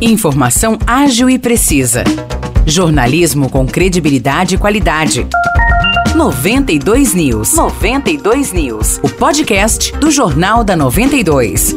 Informação ágil e precisa. Jornalismo com credibilidade e qualidade. 92 News. 92 News. O podcast do Jornal da 92.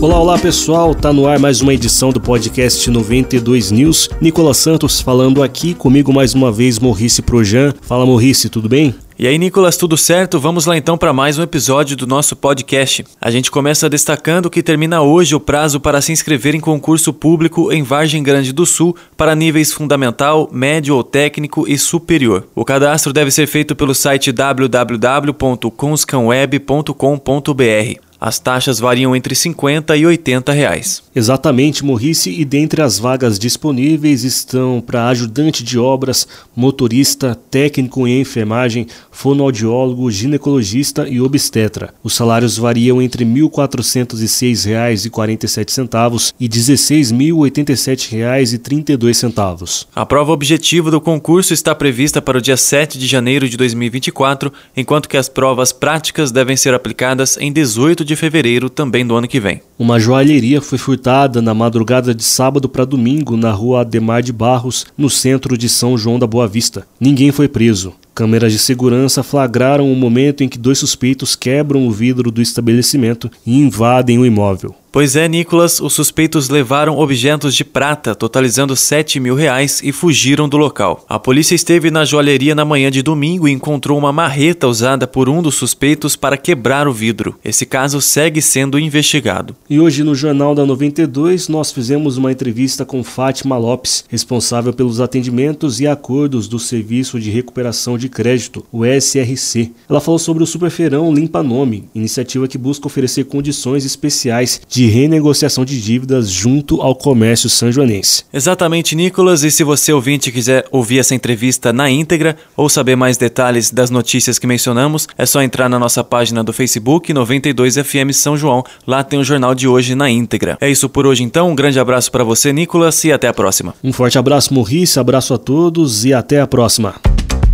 Olá, olá pessoal, tá no ar mais uma edição do podcast 92 News. Nicolas Santos falando aqui, comigo mais uma vez Morrice Projan. Fala Morrice, tudo bem? E aí, Nicolas, tudo certo? Vamos lá então para mais um episódio do nosso podcast. A gente começa destacando que termina hoje o prazo para se inscrever em concurso público em Vargem Grande do Sul para níveis fundamental, médio ou técnico e superior. O cadastro deve ser feito pelo site www.conscanweb.com.br. As taxas variam entre 50 e 80 reais. Exatamente, Morrice, e dentre as vagas disponíveis estão para ajudante de obras, motorista, técnico em enfermagem, fonoaudiólogo, ginecologista e obstetra. Os salários variam entre R$ 1.406,47 e R$ 16.087,32. A prova objetiva do concurso está prevista para o dia 7 de janeiro de 2024, enquanto que as provas práticas devem ser aplicadas em 18 de de fevereiro também do ano que vem. Uma joalheria foi furtada na madrugada de sábado para domingo na rua Ademar de Barros, no centro de São João da Boa Vista. Ninguém foi preso. Câmeras de segurança flagraram o momento em que dois suspeitos quebram o vidro do estabelecimento e invadem o imóvel. Pois é, Nicolas, os suspeitos levaram objetos de prata, totalizando 7 mil reais, e fugiram do local. A polícia esteve na joalheria na manhã de domingo e encontrou uma marreta usada por um dos suspeitos para quebrar o vidro. Esse caso segue sendo investigado. E hoje no Jornal da 92 nós fizemos uma entrevista com Fátima Lopes, responsável pelos atendimentos e acordos do Serviço de Recuperação de Crédito, o SRC. Ela falou sobre o Superfeirão Limpa Nome, iniciativa que busca oferecer condições especiais de de renegociação de dívidas junto ao comércio sanjoanense. Exatamente, Nicolas. E se você ouvinte quiser ouvir essa entrevista na íntegra ou saber mais detalhes das notícias que mencionamos, é só entrar na nossa página do Facebook 92FM São João. Lá tem o jornal de hoje na íntegra. É isso por hoje então. Um grande abraço para você, Nicolas, e até a próxima. Um forte abraço, Morrice, abraço a todos e até a próxima.